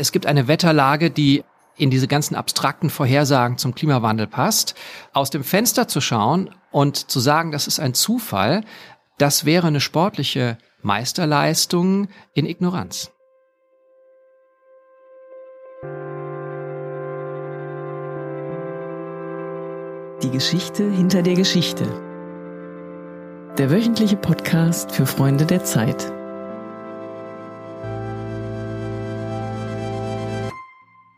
Es gibt eine Wetterlage, die in diese ganzen abstrakten Vorhersagen zum Klimawandel passt. Aus dem Fenster zu schauen und zu sagen, das ist ein Zufall, das wäre eine sportliche Meisterleistung in Ignoranz. Die Geschichte hinter der Geschichte. Der wöchentliche Podcast für Freunde der Zeit.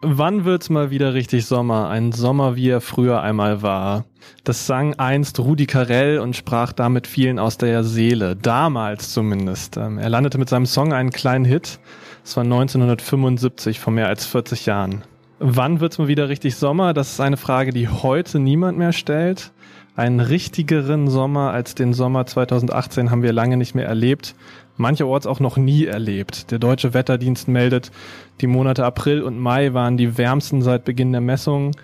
Wann wird's mal wieder richtig Sommer? Ein Sommer, wie er früher einmal war. Das sang einst Rudi Carell und sprach damit vielen aus der Seele. Damals zumindest. Ähm, er landete mit seinem Song einen kleinen Hit. Es war 1975, vor mehr als 40 Jahren. Wann wird's mal wieder richtig Sommer? Das ist eine Frage, die heute niemand mehr stellt. Einen richtigeren Sommer als den Sommer 2018 haben wir lange nicht mehr erlebt mancherorts auch noch nie erlebt. Der deutsche Wetterdienst meldet, die Monate April und Mai waren die wärmsten seit Beginn der Messungen.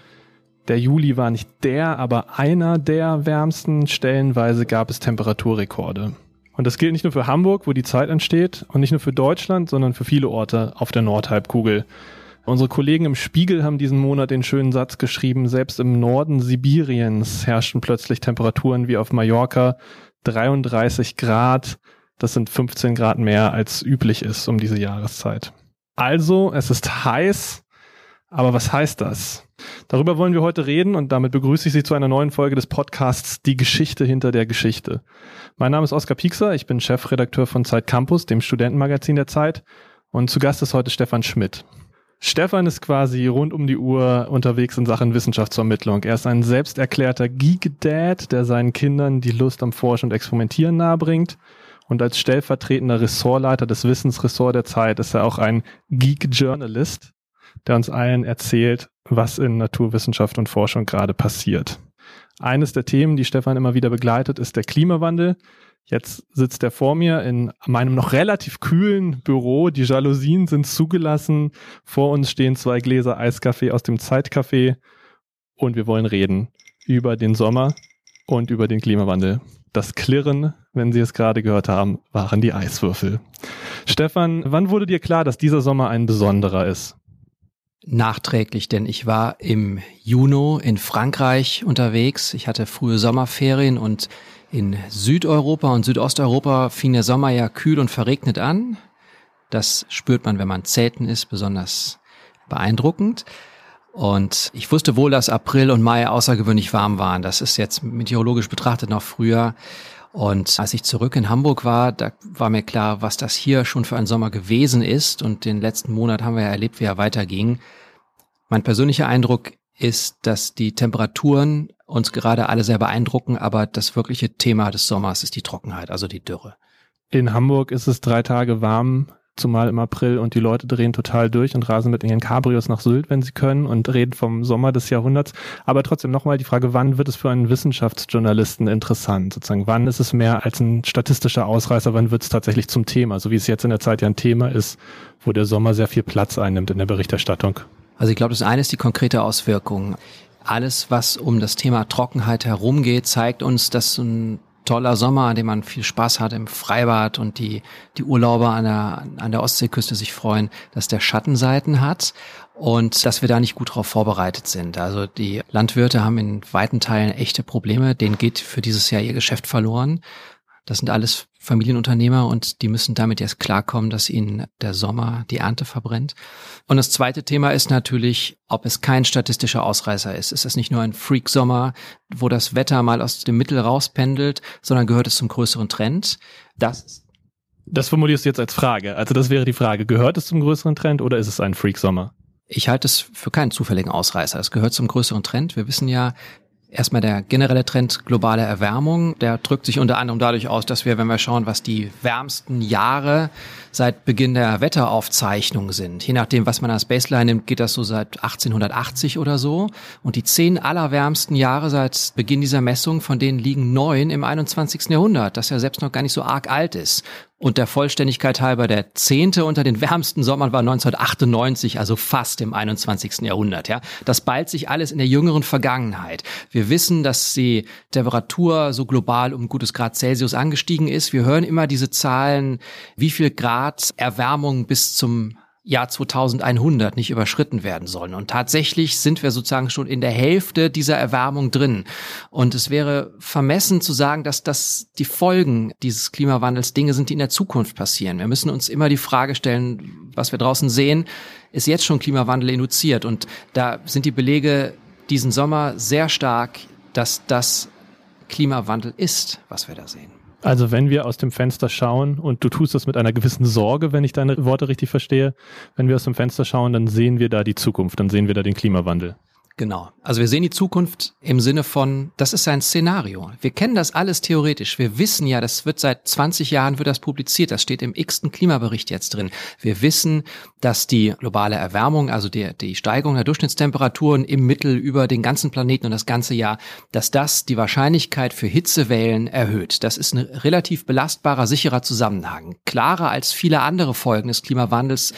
Der Juli war nicht der, aber einer der wärmsten. Stellenweise gab es Temperaturrekorde. Und das gilt nicht nur für Hamburg, wo die Zeit entsteht, und nicht nur für Deutschland, sondern für viele Orte auf der Nordhalbkugel. Unsere Kollegen im Spiegel haben diesen Monat den schönen Satz geschrieben, selbst im Norden Sibiriens herrschten plötzlich Temperaturen wie auf Mallorca, 33 Grad, das sind 15 Grad mehr als üblich ist um diese Jahreszeit. Also, es ist heiß, aber was heißt das? Darüber wollen wir heute reden und damit begrüße ich Sie zu einer neuen Folge des Podcasts Die Geschichte hinter der Geschichte. Mein Name ist Oskar Piekser, ich bin Chefredakteur von Zeit Campus, dem Studentenmagazin der Zeit und zu Gast ist heute Stefan Schmidt. Stefan ist quasi rund um die Uhr unterwegs in Sachen Wissenschaftsvermittlung. Er ist ein selbsterklärter Geek-Dad, der seinen Kindern die Lust am Forschen und Experimentieren nahebringt und als stellvertretender Ressortleiter des Wissensressorts der Zeit ist er auch ein Geek Journalist, der uns allen erzählt, was in Naturwissenschaft und Forschung gerade passiert. Eines der Themen, die Stefan immer wieder begleitet, ist der Klimawandel. Jetzt sitzt er vor mir in meinem noch relativ kühlen Büro. Die Jalousien sind zugelassen. Vor uns stehen zwei Gläser Eiskaffee aus dem Zeitcafé. Und wir wollen reden über den Sommer und über den Klimawandel. Das Klirren, wenn Sie es gerade gehört haben, waren die Eiswürfel. Stefan, wann wurde dir klar, dass dieser Sommer ein besonderer ist? Nachträglich, denn ich war im Juni in Frankreich unterwegs. Ich hatte frühe Sommerferien und in Südeuropa und Südosteuropa fing der Sommer ja kühl und verregnet an. Das spürt man, wenn man zelten ist, besonders beeindruckend. Und ich wusste wohl, dass April und Mai außergewöhnlich warm waren. Das ist jetzt meteorologisch betrachtet noch früher. Und als ich zurück in Hamburg war, da war mir klar, was das hier schon für ein Sommer gewesen ist. Und den letzten Monat haben wir ja erlebt, wie er weiterging. Mein persönlicher Eindruck ist, dass die Temperaturen uns gerade alle sehr beeindrucken, aber das wirkliche Thema des Sommers ist die Trockenheit, also die Dürre. In Hamburg ist es drei Tage warm zumal im April und die Leute drehen total durch und rasen mit ihren Cabrios nach Sylt, wenn sie können und reden vom Sommer des Jahrhunderts. Aber trotzdem nochmal die Frage, wann wird es für einen Wissenschaftsjournalisten interessant? Sozusagen, wann ist es mehr als ein statistischer Ausreißer, wann wird es tatsächlich zum Thema? So wie es jetzt in der Zeit ja ein Thema ist, wo der Sommer sehr viel Platz einnimmt in der Berichterstattung. Also ich glaube, das eine ist die konkrete Auswirkung. Alles, was um das Thema Trockenheit herumgeht, zeigt uns, dass ein toller Sommer, an dem man viel Spaß hat im Freibad und die, die Urlauber an der, an der Ostseeküste sich freuen, dass der Schattenseiten hat und dass wir da nicht gut darauf vorbereitet sind. Also die Landwirte haben in weiten Teilen echte Probleme. Denen geht für dieses Jahr ihr Geschäft verloren. Das sind alles Familienunternehmer und die müssen damit jetzt klarkommen, dass ihnen der Sommer die Ernte verbrennt. Und das zweite Thema ist natürlich, ob es kein statistischer Ausreißer ist. Ist es nicht nur ein Freak-Sommer, wo das Wetter mal aus dem Mittel rauspendelt, sondern gehört es zum größeren Trend? Das das formulierst du jetzt als Frage. Also das wäre die Frage, gehört es zum größeren Trend oder ist es ein Freak-Sommer? Ich halte es für keinen zufälligen Ausreißer. Es gehört zum größeren Trend. Wir wissen ja, Erstmal der generelle Trend globale Erwärmung, der drückt sich unter anderem dadurch aus, dass wir, wenn wir schauen, was die wärmsten Jahre seit Beginn der Wetteraufzeichnung sind, je nachdem, was man als Baseline nimmt, geht das so seit 1880 oder so. Und die zehn allerwärmsten Jahre seit Beginn dieser Messung, von denen liegen neun im 21. Jahrhundert, das ja selbst noch gar nicht so arg alt ist. Und der Vollständigkeit halber, der zehnte unter den wärmsten Sommern war 1998, also fast im 21. Jahrhundert. Ja, Das ballt sich alles in der jüngeren Vergangenheit. Wir wissen, dass die Temperatur so global um gutes Grad Celsius angestiegen ist. Wir hören immer diese Zahlen, wie viel Grad Erwärmung bis zum Jahr 2100 nicht überschritten werden sollen. Und tatsächlich sind wir sozusagen schon in der Hälfte dieser Erwärmung drin. Und es wäre vermessen zu sagen, dass das die Folgen dieses Klimawandels Dinge sind, die in der Zukunft passieren. Wir müssen uns immer die Frage stellen, was wir draußen sehen, ist jetzt schon Klimawandel induziert. Und da sind die Belege diesen Sommer sehr stark, dass das Klimawandel ist, was wir da sehen. Also wenn wir aus dem Fenster schauen, und du tust das mit einer gewissen Sorge, wenn ich deine Worte richtig verstehe, wenn wir aus dem Fenster schauen, dann sehen wir da die Zukunft, dann sehen wir da den Klimawandel. Genau. Also wir sehen die Zukunft im Sinne von, das ist ein Szenario. Wir kennen das alles theoretisch. Wir wissen ja, das wird seit 20 Jahren wird das publiziert. Das steht im x-ten Klimabericht jetzt drin. Wir wissen, dass die globale Erwärmung, also die, die Steigerung der Durchschnittstemperaturen im Mittel über den ganzen Planeten und das ganze Jahr, dass das die Wahrscheinlichkeit für Hitzewellen erhöht. Das ist ein relativ belastbarer, sicherer Zusammenhang. Klarer als viele andere Folgen des Klimawandels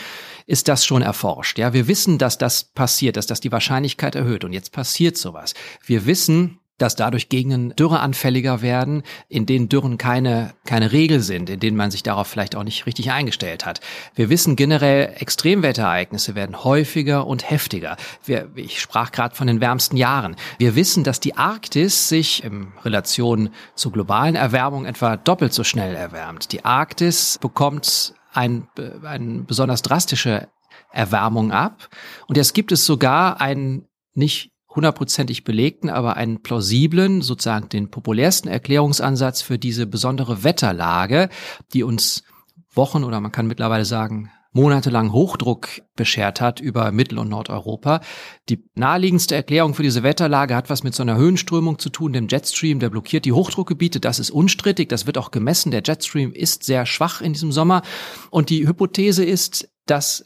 ist das schon erforscht. Ja, wir wissen, dass das passiert, dass das die Wahrscheinlichkeit erhöht. Und jetzt passiert sowas. Wir wissen, dass dadurch Gegenden dürreanfälliger werden, in denen Dürren keine, keine Regel sind, in denen man sich darauf vielleicht auch nicht richtig eingestellt hat. Wir wissen generell, Extremwetterereignisse werden häufiger und heftiger. Wir, ich sprach gerade von den wärmsten Jahren. Wir wissen, dass die Arktis sich in Relation zur globalen Erwärmung etwa doppelt so schnell erwärmt. Die Arktis bekommt ein, eine besonders drastische Erwärmung ab. Und jetzt gibt es sogar einen nicht hundertprozentig belegten, aber einen plausiblen, sozusagen den populärsten Erklärungsansatz für diese besondere Wetterlage, die uns Wochen oder man kann mittlerweile sagen monatelang Hochdruck beschert hat über Mittel- und Nordeuropa. Die naheliegendste Erklärung für diese Wetterlage hat was mit so einer Höhenströmung zu tun, dem Jetstream, der blockiert die Hochdruckgebiete. Das ist unstrittig, das wird auch gemessen. Der Jetstream ist sehr schwach in diesem Sommer. Und die Hypothese ist, dass,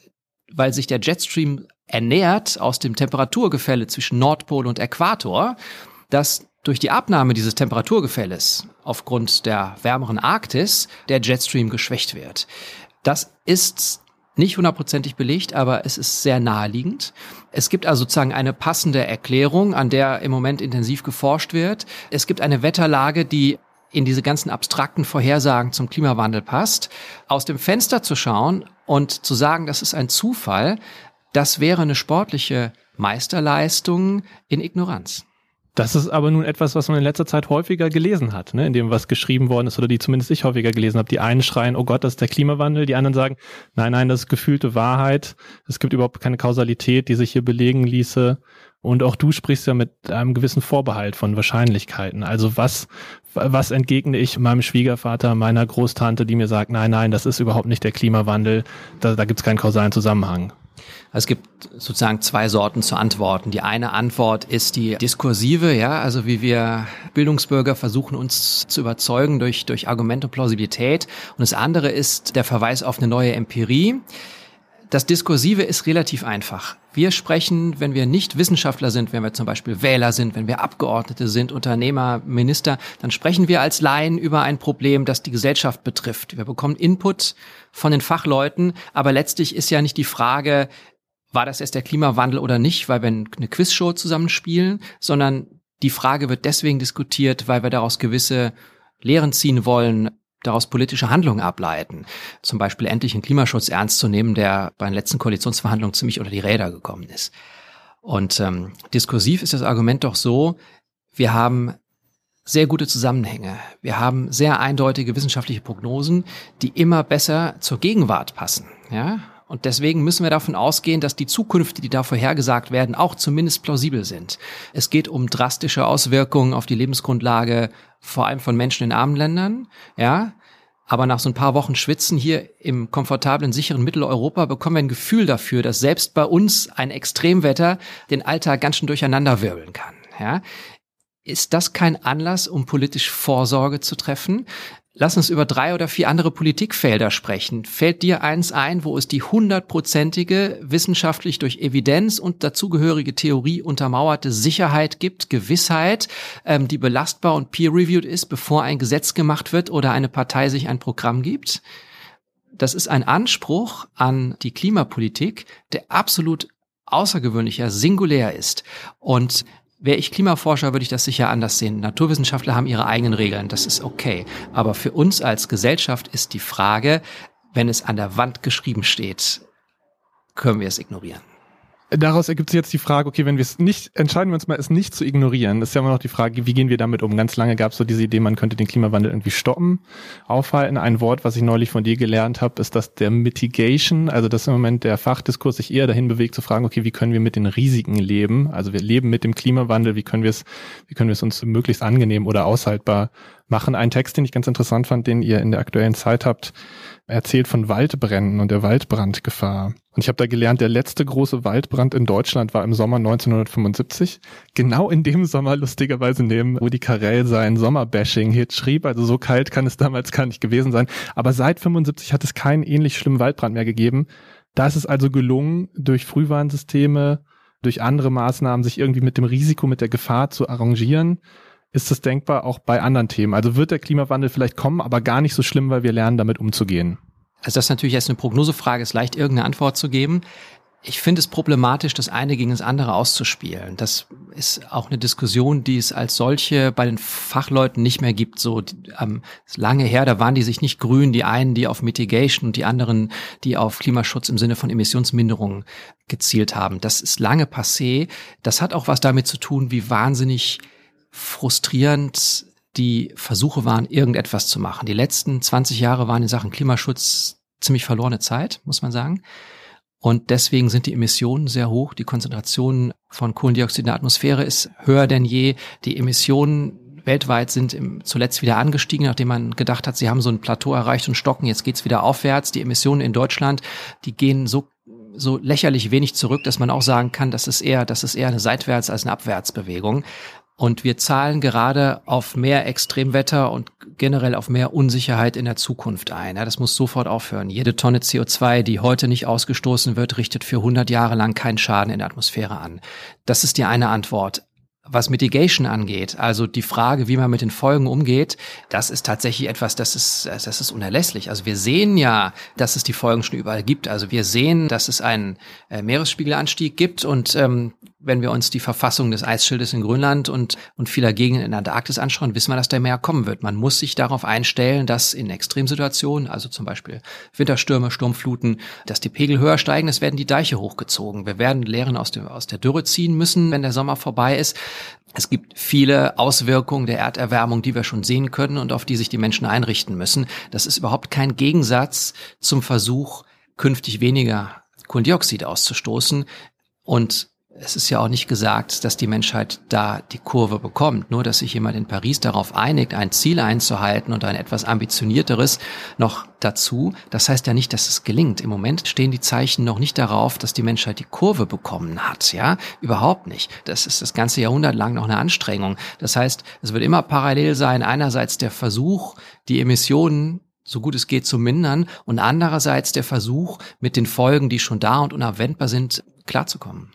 weil sich der Jetstream ernährt aus dem Temperaturgefälle zwischen Nordpol und Äquator, dass durch die Abnahme dieses Temperaturgefälles aufgrund der wärmeren Arktis der Jetstream geschwächt wird. Das ist nicht hundertprozentig belegt, aber es ist sehr naheliegend. Es gibt also sozusagen eine passende Erklärung, an der im Moment intensiv geforscht wird. Es gibt eine Wetterlage, die in diese ganzen abstrakten Vorhersagen zum Klimawandel passt. Aus dem Fenster zu schauen und zu sagen, das ist ein Zufall, das wäre eine sportliche Meisterleistung in Ignoranz. Das ist aber nun etwas, was man in letzter Zeit häufiger gelesen hat, ne? in dem was geschrieben worden ist oder die zumindest ich häufiger gelesen habe. Die einen schreien, oh Gott, das ist der Klimawandel, die anderen sagen, nein, nein, das ist gefühlte Wahrheit. Es gibt überhaupt keine Kausalität, die sich hier belegen ließe. Und auch du sprichst ja mit einem gewissen Vorbehalt von Wahrscheinlichkeiten. Also was, was entgegne ich meinem Schwiegervater, meiner Großtante, die mir sagt, nein, nein, das ist überhaupt nicht der Klimawandel, da, da gibt es keinen kausalen Zusammenhang. Es gibt sozusagen zwei Sorten zu antworten. Die eine Antwort ist die diskursive, ja, also wie wir Bildungsbürger versuchen, uns zu überzeugen durch, durch Argument und Plausibilität. Und das andere ist der Verweis auf eine neue Empirie. Das Diskursive ist relativ einfach. Wir sprechen, wenn wir nicht Wissenschaftler sind, wenn wir zum Beispiel Wähler sind, wenn wir Abgeordnete sind, Unternehmer, Minister, dann sprechen wir als Laien über ein Problem, das die Gesellschaft betrifft. Wir bekommen Input von den Fachleuten, aber letztlich ist ja nicht die Frage, war das erst der Klimawandel oder nicht, weil wir eine Quizshow zusammenspielen, sondern die Frage wird deswegen diskutiert, weil wir daraus gewisse Lehren ziehen wollen, daraus politische Handlungen ableiten. Zum Beispiel endlich einen Klimaschutz ernst zu nehmen, der bei den letzten Koalitionsverhandlungen ziemlich unter die Räder gekommen ist. Und ähm, diskursiv ist das Argument doch so, wir haben sehr gute Zusammenhänge. Wir haben sehr eindeutige wissenschaftliche Prognosen, die immer besser zur Gegenwart passen. Ja? Und deswegen müssen wir davon ausgehen, dass die Zukünfte, die da vorhergesagt werden, auch zumindest plausibel sind. Es geht um drastische Auswirkungen auf die Lebensgrundlage, vor allem von Menschen in armen Ländern, ja. Aber nach so ein paar Wochen Schwitzen hier im komfortablen, sicheren Mitteleuropa bekommen wir ein Gefühl dafür, dass selbst bei uns ein Extremwetter den Alltag ganz schön durcheinanderwirbeln kann. Ja? Ist das kein Anlass, um politisch Vorsorge zu treffen? Lass uns über drei oder vier andere Politikfelder sprechen. Fällt dir eins ein, wo es die hundertprozentige, wissenschaftlich durch Evidenz und dazugehörige Theorie untermauerte Sicherheit gibt, Gewissheit, ähm, die belastbar und peer-reviewed ist, bevor ein Gesetz gemacht wird oder eine Partei sich ein Programm gibt? Das ist ein Anspruch an die Klimapolitik, der absolut außergewöhnlicher, singulär ist. Und Wäre ich Klimaforscher, würde ich das sicher anders sehen. Naturwissenschaftler haben ihre eigenen Regeln, das ist okay. Aber für uns als Gesellschaft ist die Frage, wenn es an der Wand geschrieben steht, können wir es ignorieren? Daraus ergibt sich jetzt die Frage, okay, wenn wir es nicht, entscheiden wir uns mal, es nicht zu ignorieren. Das ist ja immer noch die Frage, wie gehen wir damit um? Ganz lange gab es so diese Idee, man könnte den Klimawandel irgendwie stoppen, aufhalten. Ein Wort, was ich neulich von dir gelernt habe, ist das der Mitigation, also dass im Moment der Fachdiskurs sich eher dahin bewegt zu fragen, okay, wie können wir mit den Risiken leben? Also wir leben mit dem Klimawandel, wie können wir es, wie können wir es uns möglichst angenehm oder aushaltbar machen? Ein Text, den ich ganz interessant fand, den ihr in der aktuellen Zeit habt, erzählt von Waldbränden und der Waldbrandgefahr. Und ich habe da gelernt, der letzte große Waldbrand in Deutschland war im Sommer 1975. Genau in dem Sommer, lustigerweise, neben Rudi Carell sein Sommerbashing-Hit schrieb. Also so kalt kann es damals gar nicht gewesen sein. Aber seit 75 hat es keinen ähnlich schlimmen Waldbrand mehr gegeben. Da ist es also gelungen, durch Frühwarnsysteme, durch andere Maßnahmen sich irgendwie mit dem Risiko, mit der Gefahr zu arrangieren ist es denkbar auch bei anderen Themen? Also wird der Klimawandel vielleicht kommen, aber gar nicht so schlimm, weil wir lernen, damit umzugehen? Also das ist natürlich jetzt eine Prognosefrage, ist leicht irgendeine Antwort zu geben. Ich finde es problematisch, das eine gegen das andere auszuspielen. Das ist auch eine Diskussion, die es als solche bei den Fachleuten nicht mehr gibt. So ähm, lange her, da waren die sich nicht grün, die einen, die auf Mitigation und die anderen, die auf Klimaschutz im Sinne von Emissionsminderung gezielt haben. Das ist lange passé. Das hat auch was damit zu tun, wie wahnsinnig frustrierend die Versuche waren, irgendetwas zu machen. Die letzten 20 Jahre waren in Sachen Klimaschutz ziemlich verlorene Zeit, muss man sagen. Und deswegen sind die Emissionen sehr hoch. Die Konzentration von Kohlendioxid in der Atmosphäre ist höher denn je. Die Emissionen weltweit sind im, zuletzt wieder angestiegen, nachdem man gedacht hat, sie haben so ein Plateau erreicht und stocken. Jetzt geht's wieder aufwärts. Die Emissionen in Deutschland, die gehen so so lächerlich wenig zurück, dass man auch sagen kann, das ist eher, das ist eher eine Seitwärts- als eine Abwärtsbewegung. Und wir zahlen gerade auf mehr Extremwetter und generell auf mehr Unsicherheit in der Zukunft ein. das muss sofort aufhören. Jede Tonne CO2, die heute nicht ausgestoßen wird, richtet für 100 Jahre lang keinen Schaden in der Atmosphäre an. Das ist die eine Antwort. Was Mitigation angeht, also die Frage, wie man mit den Folgen umgeht, das ist tatsächlich etwas, das ist, das ist unerlässlich. Also wir sehen ja, dass es die Folgen schon überall gibt. Also wir sehen, dass es einen äh, Meeresspiegelanstieg gibt und ähm, wenn wir uns die Verfassung des Eisschildes in Grönland und, und vieler Gegenden in der Antarktis anschauen, wissen wir, dass der Meer kommen wird. Man muss sich darauf einstellen, dass in Extremsituationen, also zum Beispiel Winterstürme, Sturmfluten, dass die Pegel höher steigen, es werden die Deiche hochgezogen. Wir werden Lehren aus, dem, aus der Dürre ziehen müssen, wenn der Sommer vorbei ist. Es gibt viele Auswirkungen der Erderwärmung, die wir schon sehen können und auf die sich die Menschen einrichten müssen. Das ist überhaupt kein Gegensatz zum Versuch, künftig weniger Kohlendioxid auszustoßen. Und es ist ja auch nicht gesagt, dass die Menschheit da die Kurve bekommt. Nur, dass sich jemand in Paris darauf einigt, ein Ziel einzuhalten und ein etwas ambitionierteres noch dazu. Das heißt ja nicht, dass es gelingt. Im Moment stehen die Zeichen noch nicht darauf, dass die Menschheit die Kurve bekommen hat. Ja, überhaupt nicht. Das ist das ganze Jahrhundert lang noch eine Anstrengung. Das heißt, es wird immer parallel sein. Einerseits der Versuch, die Emissionen so gut es geht zu mindern und andererseits der Versuch, mit den Folgen, die schon da und unabwendbar sind, klarzukommen.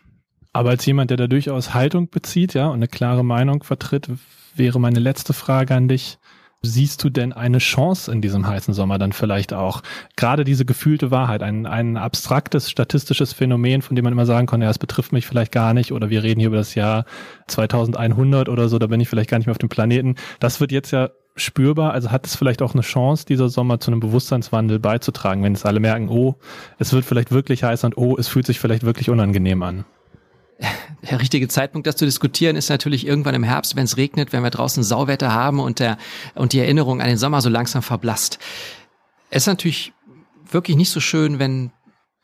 Aber als jemand, der da durchaus Haltung bezieht, ja, und eine klare Meinung vertritt, wäre meine letzte Frage an dich. Siehst du denn eine Chance in diesem heißen Sommer dann vielleicht auch? Gerade diese gefühlte Wahrheit, ein, ein abstraktes statistisches Phänomen, von dem man immer sagen kann, ja, es betrifft mich vielleicht gar nicht oder wir reden hier über das Jahr 2100 oder so, da bin ich vielleicht gar nicht mehr auf dem Planeten. Das wird jetzt ja spürbar. Also hat es vielleicht auch eine Chance, dieser Sommer zu einem Bewusstseinswandel beizutragen, wenn es alle merken, oh, es wird vielleicht wirklich heiß und oh, es fühlt sich vielleicht wirklich unangenehm an der richtige Zeitpunkt, das zu diskutieren, ist natürlich irgendwann im Herbst, wenn es regnet, wenn wir draußen Sauwetter haben und, der, und die Erinnerung an den Sommer so langsam verblasst. Es ist natürlich wirklich nicht so schön, wenn,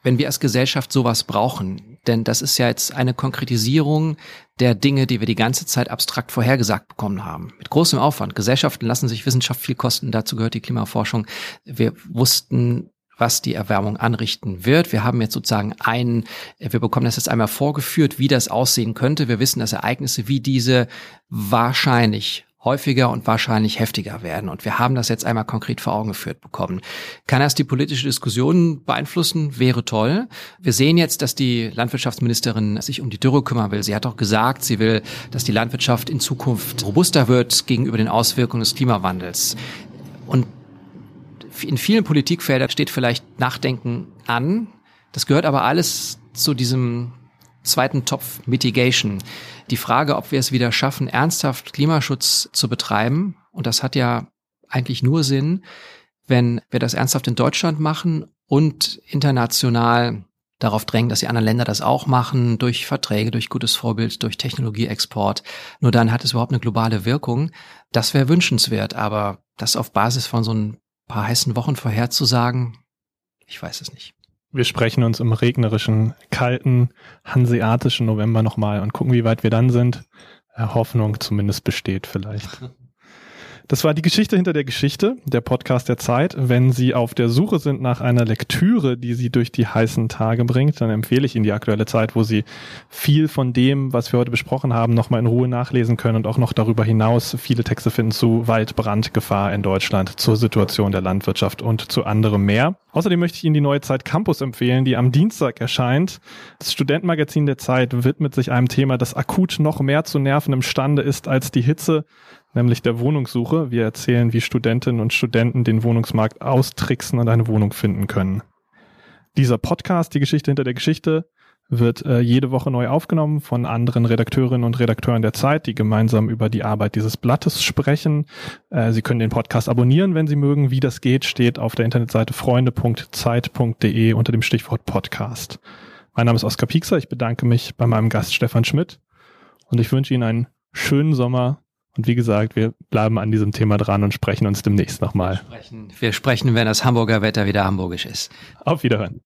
wenn wir als Gesellschaft sowas brauchen. Denn das ist ja jetzt eine Konkretisierung der Dinge, die wir die ganze Zeit abstrakt vorhergesagt bekommen haben. Mit großem Aufwand. Gesellschaften lassen sich Wissenschaft viel kosten. Dazu gehört die Klimaforschung. Wir wussten was die Erwärmung anrichten wird. Wir haben jetzt sozusagen einen, wir bekommen das jetzt einmal vorgeführt, wie das aussehen könnte. Wir wissen, dass Ereignisse wie diese wahrscheinlich häufiger und wahrscheinlich heftiger werden. Und wir haben das jetzt einmal konkret vor Augen geführt bekommen. Kann das die politische Diskussion beeinflussen? Wäre toll. Wir sehen jetzt, dass die Landwirtschaftsministerin sich um die Dürre kümmern will. Sie hat auch gesagt, sie will, dass die Landwirtschaft in Zukunft robuster wird gegenüber den Auswirkungen des Klimawandels. Und in vielen Politikfeldern steht vielleicht Nachdenken an. Das gehört aber alles zu diesem zweiten Topf Mitigation. Die Frage, ob wir es wieder schaffen, ernsthaft Klimaschutz zu betreiben. Und das hat ja eigentlich nur Sinn, wenn wir das ernsthaft in Deutschland machen und international darauf drängen, dass die anderen Länder das auch machen, durch Verträge, durch gutes Vorbild, durch Technologieexport. Nur dann hat es überhaupt eine globale Wirkung. Das wäre wünschenswert, aber das auf Basis von so ein paar heißen Wochen vorherzusagen, ich weiß es nicht. Wir sprechen uns im regnerischen, kalten, hanseatischen November nochmal und gucken, wie weit wir dann sind. Hoffnung zumindest besteht vielleicht. Das war die Geschichte hinter der Geschichte, der Podcast der Zeit. Wenn Sie auf der Suche sind nach einer Lektüre, die Sie durch die heißen Tage bringt, dann empfehle ich Ihnen die aktuelle Zeit, wo Sie viel von dem, was wir heute besprochen haben, nochmal in Ruhe nachlesen können und auch noch darüber hinaus viele Texte finden zu Waldbrandgefahr in Deutschland, zur Situation der Landwirtschaft und zu anderem mehr. Außerdem möchte ich Ihnen die neue Zeit Campus empfehlen, die am Dienstag erscheint. Das Studentenmagazin der Zeit widmet sich einem Thema, das akut noch mehr zu nerven imstande ist als die Hitze nämlich der Wohnungssuche. Wir erzählen, wie Studentinnen und Studenten den Wohnungsmarkt austricksen und eine Wohnung finden können. Dieser Podcast, die Geschichte hinter der Geschichte, wird äh, jede Woche neu aufgenommen von anderen Redakteurinnen und Redakteuren der Zeit, die gemeinsam über die Arbeit dieses Blattes sprechen. Äh, Sie können den Podcast abonnieren, wenn Sie mögen. Wie das geht, steht auf der Internetseite freunde.zeit.de unter dem Stichwort Podcast. Mein Name ist Oskar Piekser. Ich bedanke mich bei meinem Gast Stefan Schmidt und ich wünsche Ihnen einen schönen Sommer und wie gesagt, wir bleiben an diesem Thema dran und sprechen uns demnächst nochmal. Wir sprechen, wenn das Hamburger Wetter wieder hamburgisch ist. Auf Wiederhören.